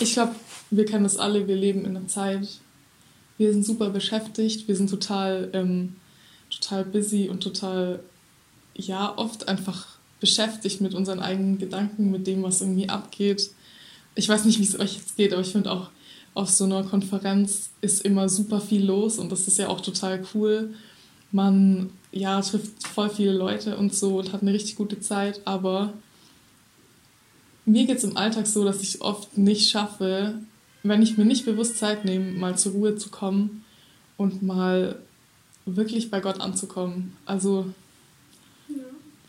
ich glaube, wir kennen das alle, wir leben in einer Zeit, wir sind super beschäftigt, wir sind total, ähm, total busy und total, ja, oft einfach beschäftigt mit unseren eigenen Gedanken, mit dem, was irgendwie abgeht. Ich weiß nicht, wie es euch jetzt geht, aber ich finde auch, auf so einer Konferenz ist immer super viel los und das ist ja auch total cool. Man ja, trifft voll viele Leute und so und hat eine richtig gute Zeit, aber mir geht es im Alltag so, dass ich oft nicht schaffe, wenn ich mir nicht bewusst Zeit nehme, mal zur Ruhe zu kommen und mal wirklich bei Gott anzukommen. Also ja.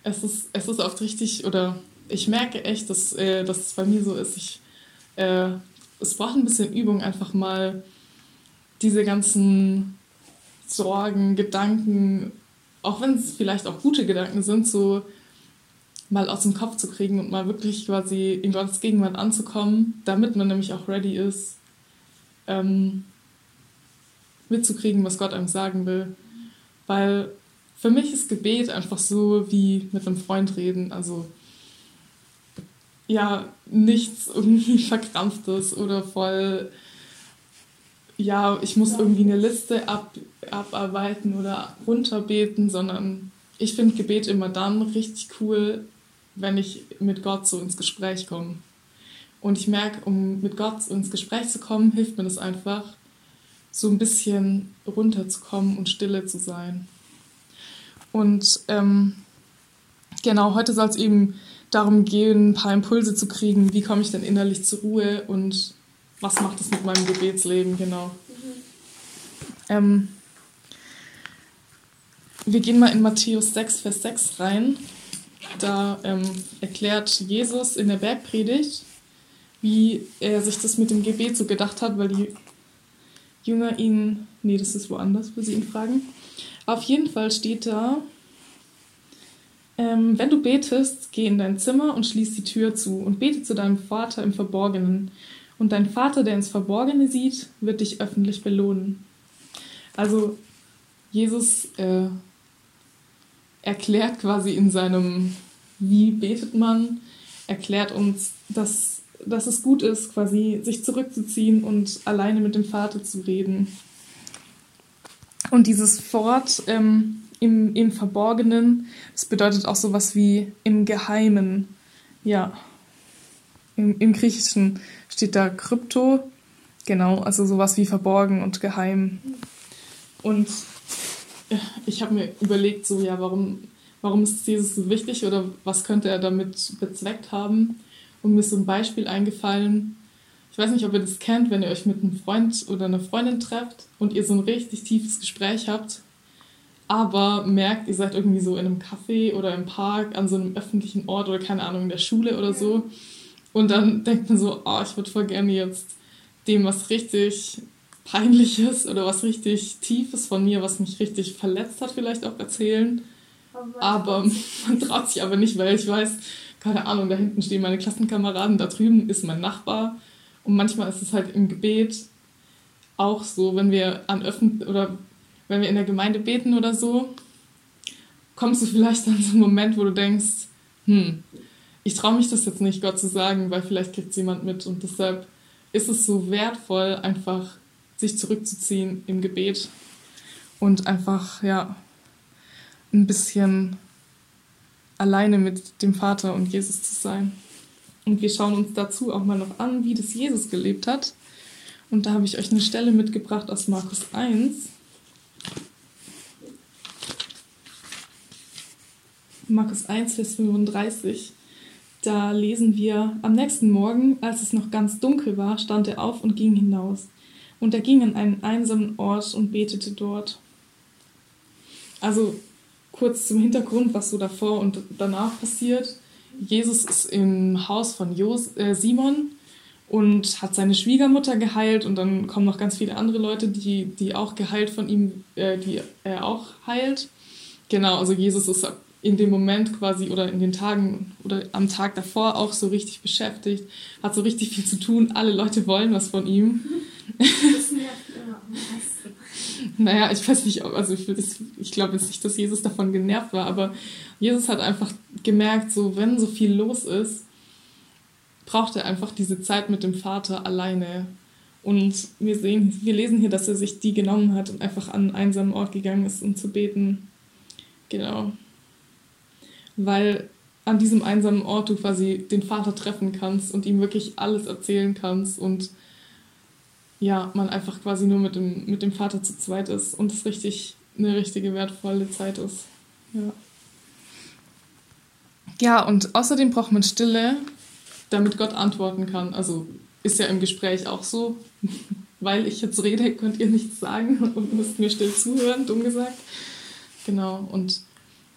es, ist, es ist oft richtig, oder ich merke echt, dass, äh, dass es bei mir so ist. Ich, äh, es braucht ein bisschen Übung, einfach mal diese ganzen Sorgen, Gedanken, auch wenn es vielleicht auch gute Gedanken sind, so mal aus dem Kopf zu kriegen und mal wirklich quasi in Gottes Gegenwart anzukommen, damit man nämlich auch ready ist, ähm, mitzukriegen, was Gott einem sagen will. Weil für mich ist Gebet einfach so wie mit einem Freund reden. Also ja, nichts irgendwie Verkrampftes oder voll, ja, ich muss irgendwie eine Liste ab, abarbeiten oder runterbeten, sondern ich finde Gebet immer dann richtig cool, wenn ich mit Gott so ins Gespräch komme. Und ich merke, um mit Gott ins Gespräch zu kommen, hilft mir das einfach, so ein bisschen runterzukommen und stille zu sein. Und ähm, genau, heute soll es eben darum gehen, ein paar Impulse zu kriegen, wie komme ich denn innerlich zur Ruhe und was macht es mit meinem Gebetsleben, genau. Mhm. Ähm, wir gehen mal in Matthäus 6, Vers 6 rein. Da ähm, erklärt Jesus in der Bergpredigt, wie er sich das mit dem Gebet so gedacht hat, weil die Jünger ihn, nee, das ist woanders, wo sie ihn fragen. Auf jeden Fall steht da, ähm, wenn du betest, geh in dein Zimmer und schließ die Tür zu und bete zu deinem Vater im Verborgenen. Und dein Vater, der ins Verborgene sieht, wird dich öffentlich belohnen. Also Jesus äh, erklärt quasi in seinem Wie betet man, erklärt uns, dass, dass es gut ist, quasi sich zurückzuziehen und alleine mit dem Vater zu reden. Und dieses Wort ähm, im, im Verborgenen, das bedeutet auch sowas wie im Geheimen. Ja, im, im Griechischen steht da Krypto, genau, also sowas wie verborgen und geheim. Und ich habe mir überlegt, so ja, warum, warum ist Jesus so wichtig oder was könnte er damit bezweckt haben? Und mir ist so ein Beispiel eingefallen. Ich weiß nicht, ob ihr das kennt, wenn ihr euch mit einem Freund oder einer Freundin trefft und ihr so ein richtig tiefes Gespräch habt, aber merkt, ihr seid irgendwie so in einem Café oder im Park an so einem öffentlichen Ort oder keine Ahnung, in der Schule oder so. Und dann denkt man so, oh, ich würde voll gerne jetzt dem was richtig Peinliches oder was richtig Tiefes von mir, was mich richtig verletzt hat, vielleicht auch erzählen. Aber man traut sich aber nicht, weil ich weiß, keine Ahnung, da hinten stehen meine Klassenkameraden, da drüben ist mein Nachbar. Und manchmal ist es halt im Gebet auch so, wenn wir an öffentlich oder wenn wir in der Gemeinde beten oder so, kommst du vielleicht an so einen Moment, wo du denkst, hm, ich traue mich das jetzt nicht Gott zu sagen, weil vielleicht kriegt es jemand mit. Und deshalb ist es so wertvoll, einfach sich zurückzuziehen im Gebet und einfach, ja, ein bisschen alleine mit dem Vater und Jesus zu sein. Und wir schauen uns dazu auch mal noch an, wie das Jesus gelebt hat. Und da habe ich euch eine Stelle mitgebracht aus Markus 1. Markus 1, Vers 35. Da lesen wir, am nächsten Morgen, als es noch ganz dunkel war, stand er auf und ging hinaus. Und er ging an einen einsamen Ort und betete dort. Also kurz zum Hintergrund, was so davor und danach passiert. Jesus ist im Haus von Jos, äh, Simon und hat seine Schwiegermutter geheilt und dann kommen noch ganz viele andere Leute, die, die auch geheilt von ihm, äh, die er auch heilt. Genau, also Jesus ist in dem Moment quasi oder in den Tagen oder am Tag davor auch so richtig beschäftigt, hat so richtig viel zu tun. Alle Leute wollen was von ihm. Das nervt immer naja, ich weiß nicht, also ich, ich glaube jetzt nicht, dass Jesus davon genervt war, aber Jesus hat einfach gemerkt, so wenn so viel los ist, braucht er einfach diese Zeit mit dem Vater alleine. Und wir sehen, wir lesen hier, dass er sich die genommen hat und einfach an einen einsamen Ort gegangen ist, um zu beten. Genau. Weil an diesem einsamen Ort du quasi den Vater treffen kannst und ihm wirklich alles erzählen kannst und ja, man einfach quasi nur mit dem, mit dem Vater zu zweit ist und es richtig eine richtige wertvolle Zeit ist. Ja. Ja, und außerdem braucht man Stille, damit Gott antworten kann. Also ist ja im Gespräch auch so. Weil ich jetzt rede, könnt ihr nichts sagen und müsst mir still zuhören, dumm gesagt. Genau, und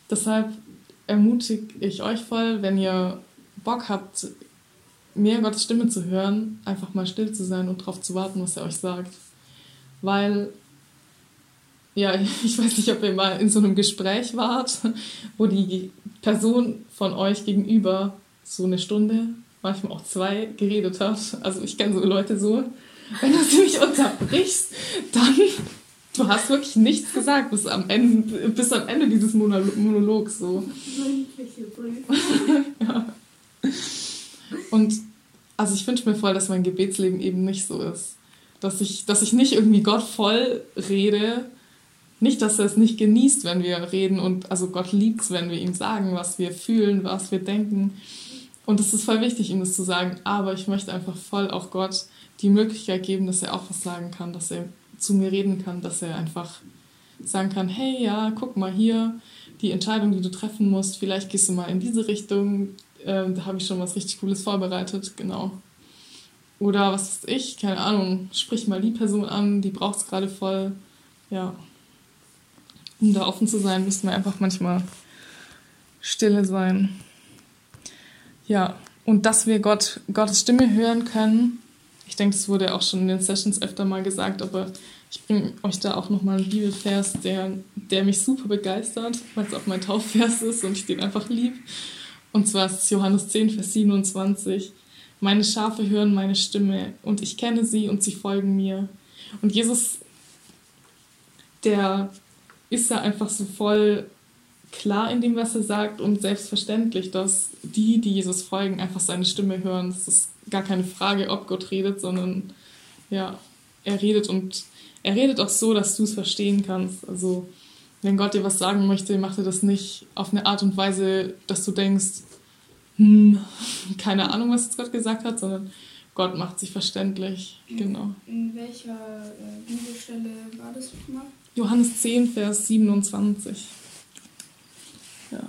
deshalb ermutige ich euch voll, wenn ihr Bock habt, mehr Gottes Stimme zu hören, einfach mal still zu sein und darauf zu warten, was er euch sagt. Weil, ja, ich weiß nicht, ob ihr mal in so einem Gespräch wart, wo die Person von euch gegenüber so eine Stunde, manchmal auch zwei, geredet hat. Also ich kenne so Leute so, wenn du sie nicht unterbrichst, dann du hast wirklich nichts gesagt bis am Ende, bis am Ende dieses Monologs so. ja. Und also ich wünsche mir voll, dass mein Gebetsleben eben nicht so ist. Dass ich, dass ich nicht irgendwie Gott voll rede. Nicht, dass er es nicht genießt, wenn wir reden und also Gott liebt es, wenn wir ihm sagen, was wir fühlen, was wir denken. Und es ist voll wichtig, ihm das zu sagen. Aber ich möchte einfach voll auch Gott die Möglichkeit geben, dass er auch was sagen kann, dass er zu mir reden kann, dass er einfach sagen kann, hey, ja, guck mal hier, die Entscheidung, die du treffen musst, vielleicht gehst du mal in diese Richtung, ähm, da habe ich schon was richtig Cooles vorbereitet, genau. Oder was weiß ich, keine Ahnung, sprich mal die Person an, die braucht es gerade voll, ja. Um da offen zu sein, müssen wir einfach manchmal stille sein. Ja, und dass wir Gott, Gottes Stimme hören können, ich denke, das wurde auch schon in den Sessions öfter mal gesagt, aber ich bringe euch da auch nochmal einen Bibelvers, der, der mich super begeistert, weil es auch mein Taufvers ist und ich den einfach liebe. Und zwar ist es Johannes 10, Vers 27. Meine Schafe hören meine Stimme und ich kenne sie und sie folgen mir. Und Jesus, der ist da einfach so voll klar in dem, was er sagt und selbstverständlich, dass die, die Jesus folgen, einfach seine Stimme hören. Das ist gar keine Frage, ob Gott redet, sondern ja, er redet und er redet auch so, dass du es verstehen kannst. Also wenn Gott dir was sagen möchte, macht er das nicht auf eine Art und Weise, dass du denkst, hm, keine Ahnung, was jetzt Gott gesagt hat, sondern Gott macht sich verständlich. Genau. In welcher äh, Bibelstelle war das nochmal? Johannes 10, Vers 27. Ja.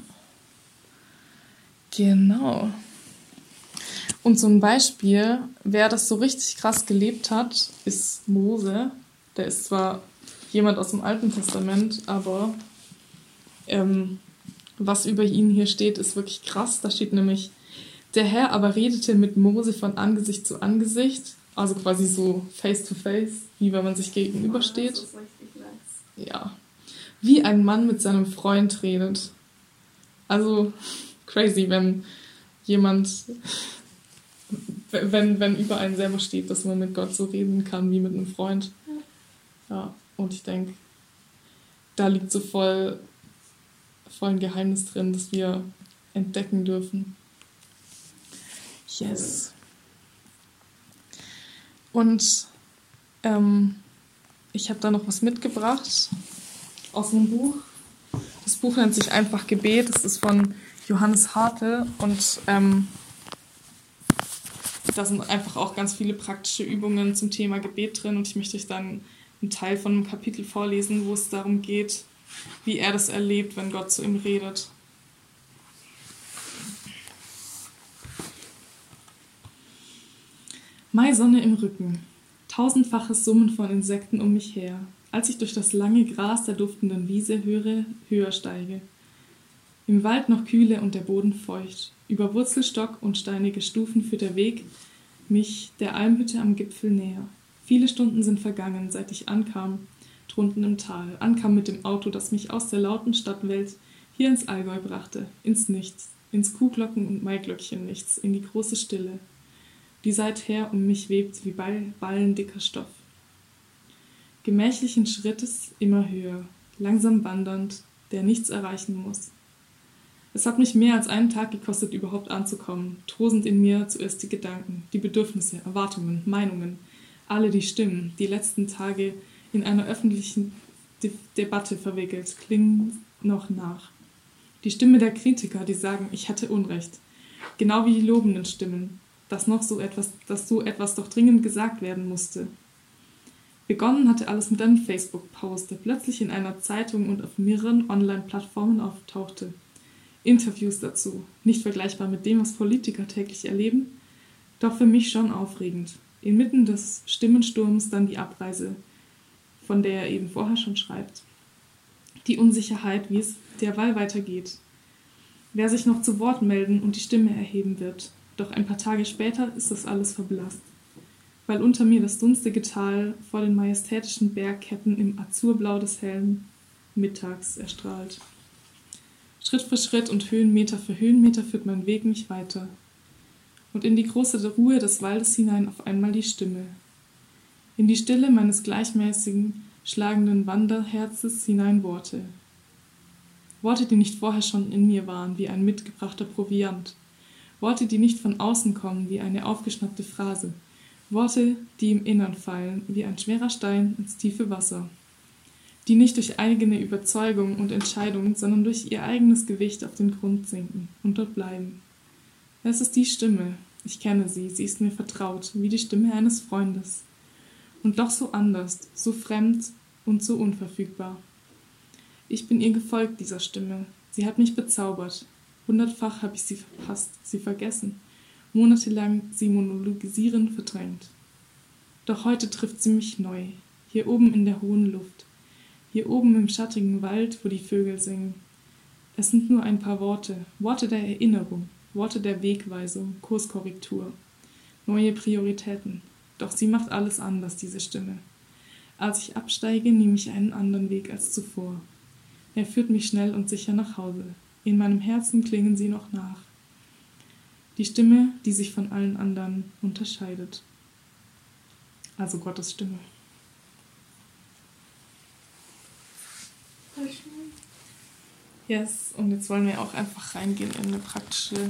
Genau. Und so ein Beispiel, wer das so richtig krass gelebt hat, ist Mose. Der ist zwar jemand aus dem Alten Testament, aber ähm, was über ihn hier steht, ist wirklich krass. Da steht nämlich, der Herr aber redete mit Mose von Angesicht zu Angesicht, also quasi so face to face, wie wenn man sich gegenübersteht. Ja. Wie ein Mann mit seinem Freund redet. Also crazy, wenn jemand wenn, wenn über einen selber steht, dass man mit Gott so reden kann wie mit einem Freund. Ja, und ich denke, da liegt so voll, voll ein Geheimnis drin, das wir entdecken dürfen. Yes. Und ähm, ich habe da noch was mitgebracht aus einem Buch. Das Buch nennt sich einfach Gebet. Das ist von Johannes Hartl und ähm, da sind einfach auch ganz viele praktische Übungen zum Thema Gebet drin und ich möchte euch dann einen Teil von einem Kapitel vorlesen, wo es darum geht, wie er das erlebt, wenn Gott zu ihm redet. Maisonne im Rücken, tausendfaches Summen von Insekten um mich her, als ich durch das lange Gras der duftenden Wiese höre, höher steige. Im Wald noch kühle und der Boden feucht. Über Wurzelstock und steinige Stufen führt der Weg mich der Almhütte am Gipfel näher. Viele Stunden sind vergangen, seit ich ankam, drunten im Tal, ankam mit dem Auto, das mich aus der lauten Stadtwelt hier ins Allgäu brachte, ins Nichts, ins Kuhglocken- und Maiglöckchen-Nichts, in die große Stille, die seither um mich webt wie Ballen dicker Stoff. Gemächlichen Schrittes immer höher, langsam wandernd, der nichts erreichen muss. Es hat mich mehr als einen Tag gekostet, überhaupt anzukommen. Tosend in mir zuerst die Gedanken, die Bedürfnisse, Erwartungen, Meinungen, alle die Stimmen, die letzten Tage in einer öffentlichen De Debatte verwickelt, klingen noch nach. Die Stimme der Kritiker, die sagen, ich hatte Unrecht. Genau wie die lobenden Stimmen, dass noch so etwas, dass so etwas doch dringend gesagt werden musste. Begonnen hatte alles mit einem Facebook-Post, der plötzlich in einer Zeitung und auf mehreren Online-Plattformen auftauchte. Interviews dazu, nicht vergleichbar mit dem, was Politiker täglich erleben, doch für mich schon aufregend. Inmitten des Stimmensturms dann die Abreise, von der er eben vorher schon schreibt. Die Unsicherheit, wie es derweil weitergeht. Wer sich noch zu Wort melden und die Stimme erheben wird. Doch ein paar Tage später ist das alles verblasst weil unter mir das dunstige Tal vor den majestätischen Bergketten im Azurblau des hellen Mittags erstrahlt. Schritt für Schritt und Höhenmeter für Höhenmeter führt mein Weg mich weiter. Und in die große Ruhe des Waldes hinein auf einmal die Stimme. In die Stille meines gleichmäßigen, schlagenden Wanderherzes hinein Worte. Worte, die nicht vorher schon in mir waren, wie ein mitgebrachter Proviant. Worte, die nicht von außen kommen, wie eine aufgeschnappte Phrase, Worte, die im Innern fallen, wie ein schwerer Stein ins tiefe Wasser, die nicht durch eigene Überzeugung und Entscheidung, sondern durch ihr eigenes Gewicht auf den Grund sinken und dort bleiben. Es ist die Stimme, ich kenne sie, sie ist mir vertraut, wie die Stimme eines Freundes. Und doch so anders, so fremd und so unverfügbar. Ich bin ihr gefolgt, dieser Stimme. Sie hat mich bezaubert. Hundertfach habe ich sie verpasst, sie vergessen monatelang sie monologisierend verdrängt. Doch heute trifft sie mich neu, hier oben in der hohen Luft, hier oben im schattigen Wald, wo die Vögel singen. Es sind nur ein paar Worte, Worte der Erinnerung, Worte der Wegweisung, Kurskorrektur, neue Prioritäten. Doch sie macht alles anders, diese Stimme. Als ich absteige, nehme ich einen anderen Weg als zuvor. Er führt mich schnell und sicher nach Hause. In meinem Herzen klingen sie noch nach die Stimme, die sich von allen anderen unterscheidet. Also Gottes Stimme. Yes, und jetzt wollen wir auch einfach reingehen in eine praktische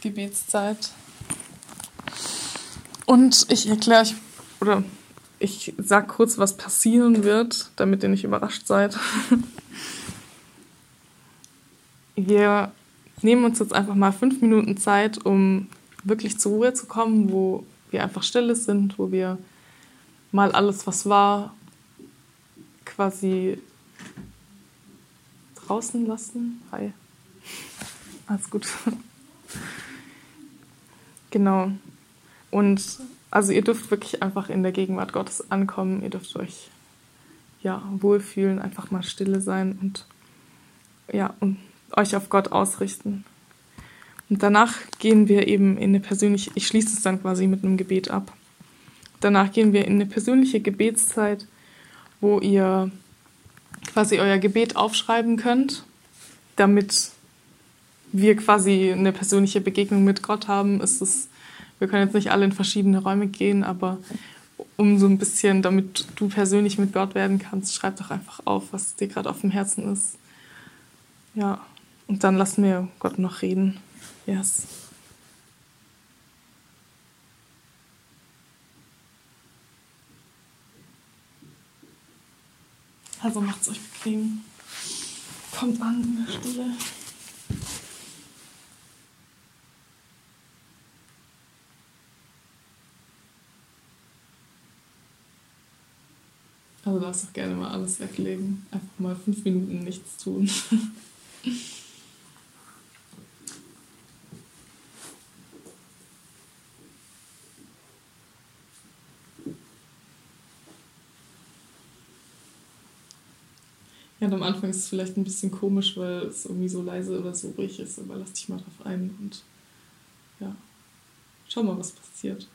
Gebetszeit. Und ich erkläre euch, oder ich sag kurz, was passieren wird, damit ihr nicht überrascht seid. Wir nehmen uns jetzt einfach mal fünf Minuten Zeit, um wirklich zur Ruhe zu kommen, wo wir einfach stille sind, wo wir mal alles, was war, quasi draußen lassen. Hi. Alles gut. genau. Und also ihr dürft wirklich einfach in der Gegenwart Gottes ankommen. Ihr dürft euch ja wohlfühlen, einfach mal stille sein und ja und euch auf Gott ausrichten. Und danach gehen wir eben in eine persönliche, ich schließe es dann quasi mit einem Gebet ab. Danach gehen wir in eine persönliche Gebetszeit, wo ihr quasi euer Gebet aufschreiben könnt, damit wir quasi eine persönliche Begegnung mit Gott haben. Ist es, wir können jetzt nicht alle in verschiedene Räume gehen, aber um so ein bisschen, damit du persönlich mit Gott werden kannst, schreib doch einfach auf, was dir gerade auf dem Herzen ist. Ja. Und dann lassen wir Gott noch reden. Yes. Also macht's euch bequem. Kommt an in der Stille. Also darfst auch gerne mal alles weglegen. Einfach mal fünf Minuten nichts tun. Und am Anfang ist es vielleicht ein bisschen komisch, weil es irgendwie so leise oder so ruhig ist, aber lass dich mal drauf ein und ja, schau mal, was passiert.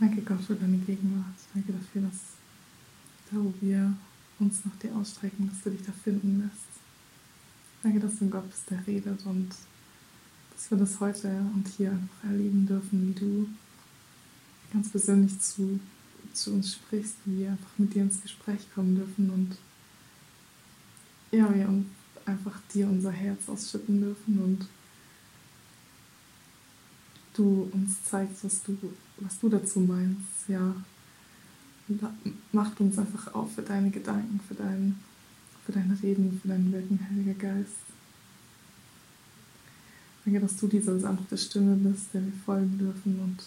Danke Gott für deine Gegenwart. Danke dafür, dass da, wo wir uns nach dir ausstrecken, dass du dich da finden lässt. Danke, dass du ein Gott bist, der redet und dass wir das heute und hier einfach erleben dürfen, wie du ganz persönlich zu, zu uns sprichst, wie wir einfach mit dir ins Gespräch kommen dürfen und ja, wir einfach dir unser Herz ausschütten dürfen und du uns zeigst, was du, was du dazu meinst. Ja, macht uns einfach auf für deine Gedanken, für dein, für dein Reden, für dein Wirken, Heiliger Geist. Danke, dass du diese sanfte Stimme bist, der wir folgen dürfen und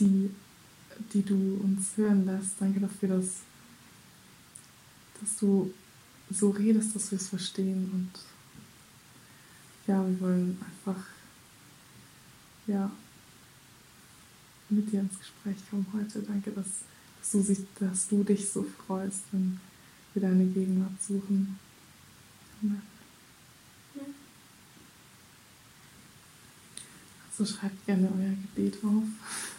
die, die du uns hören lässt. Danke dafür, dass, dass du so redest, dass wir es verstehen. Und ja, wir wollen einfach ja, mit dir ins Gespräch kommen heute. Danke, dass, dass, du, sich, dass du dich so freust, wenn wir deine Gegenwart suchen. Amen. Also schreibt gerne euer Gebet auf.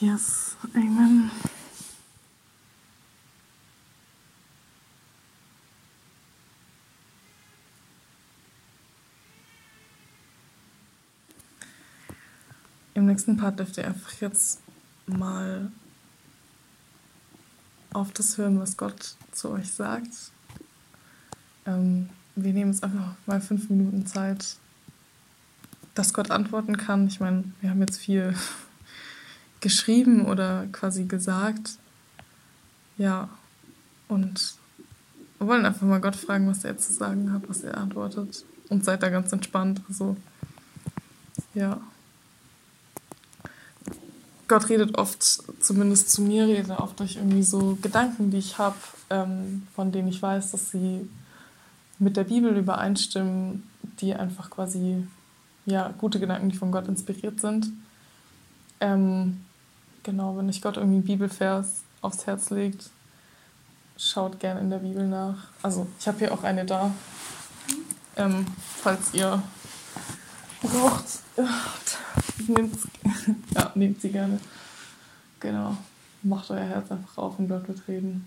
Yes, Amen. Im nächsten Part dürft ihr einfach jetzt mal auf das hören, was Gott zu euch sagt. Ähm, wir nehmen jetzt einfach mal fünf Minuten Zeit, dass Gott antworten kann. Ich meine, wir haben jetzt viel geschrieben oder quasi gesagt. Ja, und wir wollen einfach mal Gott fragen, was er zu sagen hat, was er antwortet. Und seid da ganz entspannt. Also, ja. Gott redet oft, zumindest zu mir, redet oft durch irgendwie so Gedanken, die ich habe, ähm, von denen ich weiß, dass sie mit der Bibel übereinstimmen, die einfach quasi ja, gute Gedanken, die von Gott inspiriert sind. Ähm, genau, wenn euch Gott irgendwie einen Bibelvers aufs Herz legt, schaut gerne in der Bibel nach. Also ich habe hier auch eine da, ähm, falls ihr braucht. Nehmt, ja, nehmt sie gerne. Genau. Macht euer Herz einfach auf und Gott wird reden.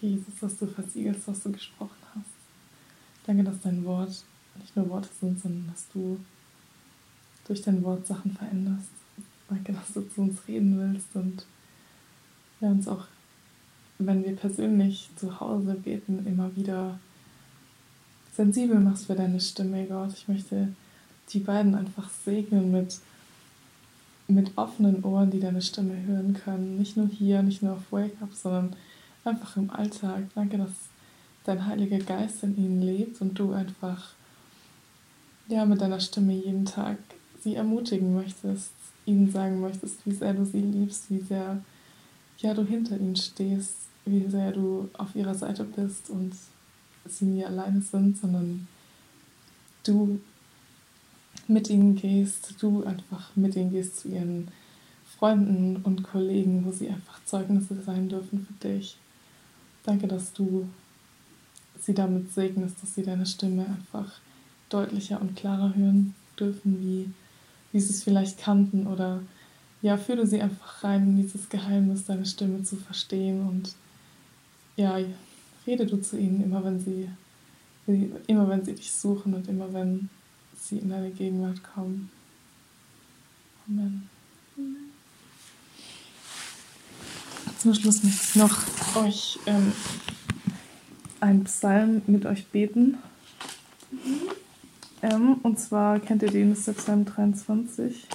Jesus, dass du versiegelst, was du gesprochen hast. Danke, dass dein Wort nicht nur Worte sind, sondern dass du durch dein Wort Sachen veränderst. Danke, dass du zu uns reden willst und wir uns auch, wenn wir persönlich zu Hause beten, immer wieder sensibel machst für deine Stimme, Gott. Ich möchte die beiden einfach segnen mit, mit offenen Ohren, die deine Stimme hören können. Nicht nur hier, nicht nur auf Wake Up, sondern einfach im Alltag. Danke, dass dein Heiliger Geist in ihnen lebt und du einfach ja, mit deiner Stimme jeden Tag sie ermutigen möchtest, ihnen sagen möchtest, wie sehr du sie liebst, wie sehr ja, du hinter ihnen stehst, wie sehr du auf ihrer Seite bist und sie nie alleine sind, sondern du mit ihnen gehst, du einfach mit ihnen gehst zu ihren Freunden und Kollegen, wo sie einfach Zeugnisse sein dürfen für dich. Danke, dass du sie damit segnest, dass sie deine Stimme einfach deutlicher und klarer hören dürfen, wie, wie sie es vielleicht kannten oder ja, führe sie einfach rein in dieses Geheimnis, deine Stimme zu verstehen und ja, rede du zu ihnen immer, wenn sie, immer wenn sie dich suchen und immer wenn sie in deine Gegenwart kommen. Amen. Zum Schluss möchte ich noch euch ähm, einen Psalm mit euch beten. Mhm. Ähm, und zwar kennt ihr den, das ist der Psalm 23.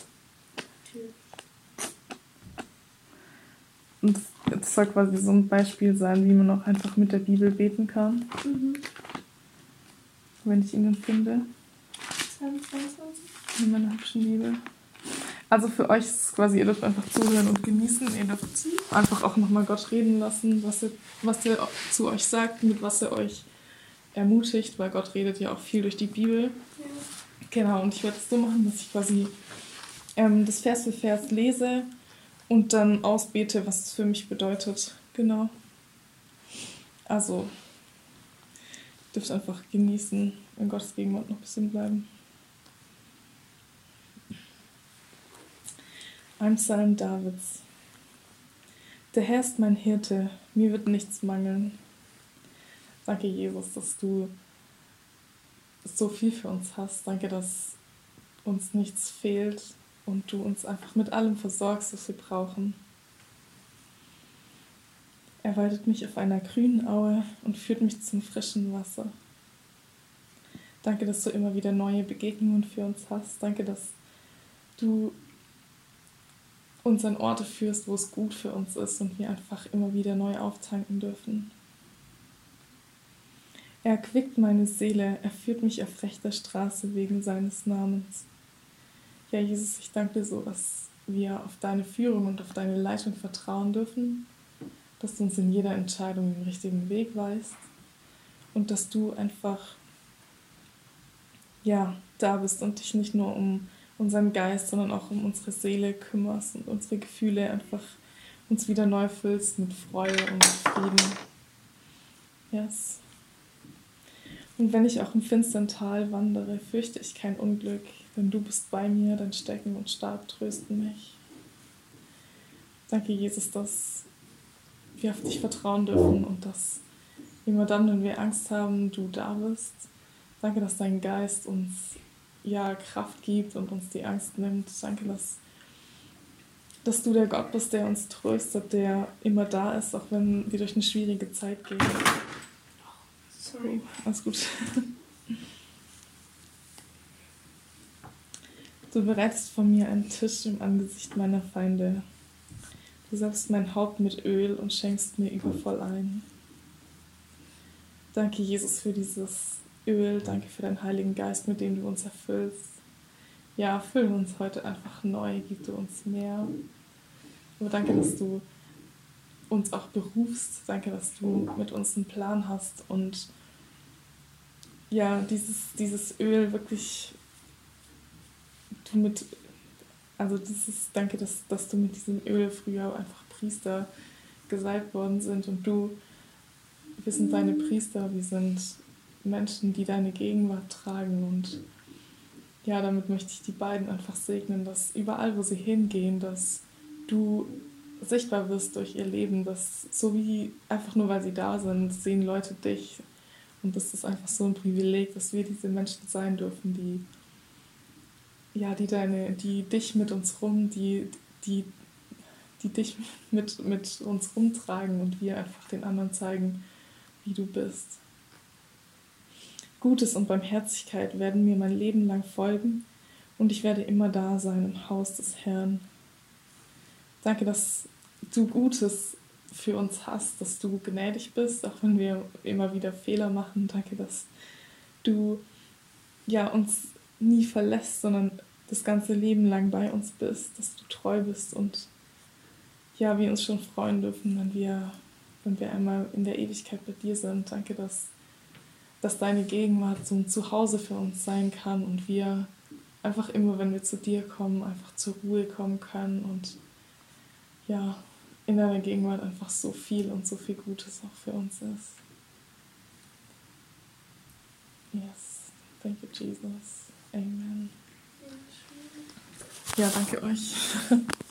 Und das soll quasi so ein Beispiel sein, wie man auch einfach mit der Bibel beten kann. Mhm. Wenn ich ihn dann finde. 22. In meiner hübschen Bibel. Also für euch ist es quasi, ihr dürft einfach zuhören und genießen. Ihr dürft einfach auch nochmal Gott reden lassen, was er, was er zu euch sagt, mit was er euch ermutigt, weil Gott redet ja auch viel durch die Bibel. Ja. Genau, und ich werde es so machen, dass ich quasi ähm, das Vers für Vers lese und dann ausbete, was es für mich bedeutet. Genau. Also, dürft einfach genießen, in Gottes Gegenwart noch ein bisschen bleiben. Ein Psalm Davids. Der Herr ist mein Hirte, mir wird nichts mangeln. Danke, Jesus, dass du so viel für uns hast. Danke, dass uns nichts fehlt und du uns einfach mit allem versorgst, was wir brauchen. Er weidet mich auf einer grünen Aue und führt mich zum frischen Wasser. Danke, dass du immer wieder neue Begegnungen für uns hast. Danke, dass du uns an Orte führst, wo es gut für uns ist und wir einfach immer wieder neu auftanken dürfen. Er erquickt meine Seele, er führt mich auf rechter Straße wegen seines Namens. Ja, Jesus, ich danke dir so, dass wir auf deine Führung und auf deine Leitung vertrauen dürfen, dass du uns in jeder Entscheidung den richtigen Weg weißt und dass du einfach ja, da bist und dich nicht nur um unseren Geist, sondern auch um unsere Seele kümmerst und unsere Gefühle einfach uns wieder neu füllst mit Freude und Frieden. Yes. Und wenn ich auch im finstern Tal wandere, fürchte ich kein Unglück, denn du bist bei mir, dein Stecken und Stab trösten mich. Danke, Jesus, dass wir auf dich vertrauen dürfen und dass immer dann, wenn wir Angst haben, du da bist. Danke, dass dein Geist uns ja Kraft gibt und uns die Angst nimmt. Danke, dass, dass du der Gott bist, der uns tröstet, der immer da ist, auch wenn wir durch eine schwierige Zeit gehen. Sorry, alles gut. Du bereitest vor mir einen Tisch im Angesicht meiner Feinde. Du salbst mein Haupt mit Öl und schenkst mir übervoll ein. Danke, Jesus, für dieses Öl. Danke für deinen Heiligen Geist, mit dem du uns erfüllst. Ja, fülle uns heute einfach neu, gib du uns mehr. Aber danke, dass du uns auch berufst. Danke, dass du mit uns einen Plan hast und ja, dieses, dieses Öl wirklich du mit, also dieses, danke, dass, dass du mit diesem Öl früher einfach Priester gesalbt worden sind und du, wir sind deine Priester, wir sind Menschen, die deine Gegenwart tragen und ja, damit möchte ich die beiden einfach segnen, dass überall, wo sie hingehen, dass du sichtbar wirst durch ihr Leben, dass so wie einfach nur weil sie da sind, sehen Leute dich. Und das ist einfach so ein Privileg, dass wir diese Menschen sein dürfen, die ja, die deine, die dich mit uns rum, die, die, die dich mit, mit uns rumtragen und wir einfach den anderen zeigen, wie du bist. Gutes und Barmherzigkeit werden mir mein Leben lang folgen und ich werde immer da sein im Haus des Herrn. Danke, dass du Gutes für uns hast, dass du gnädig bist, auch wenn wir immer wieder Fehler machen. Danke, dass du ja, uns nie verlässt, sondern das ganze Leben lang bei uns bist, dass du treu bist und ja, wir uns schon freuen dürfen, wenn wir, wenn wir einmal in der Ewigkeit bei dir sind. Danke, dass, dass deine Gegenwart so ein Zuhause für uns sein kann und wir einfach immer, wenn wir zu dir kommen, einfach zur Ruhe kommen können und ja, in deiner Gegenwart einfach so viel und so viel Gutes auch für uns ist. Yes, thank you, Jesus. Amen. Ja, danke euch.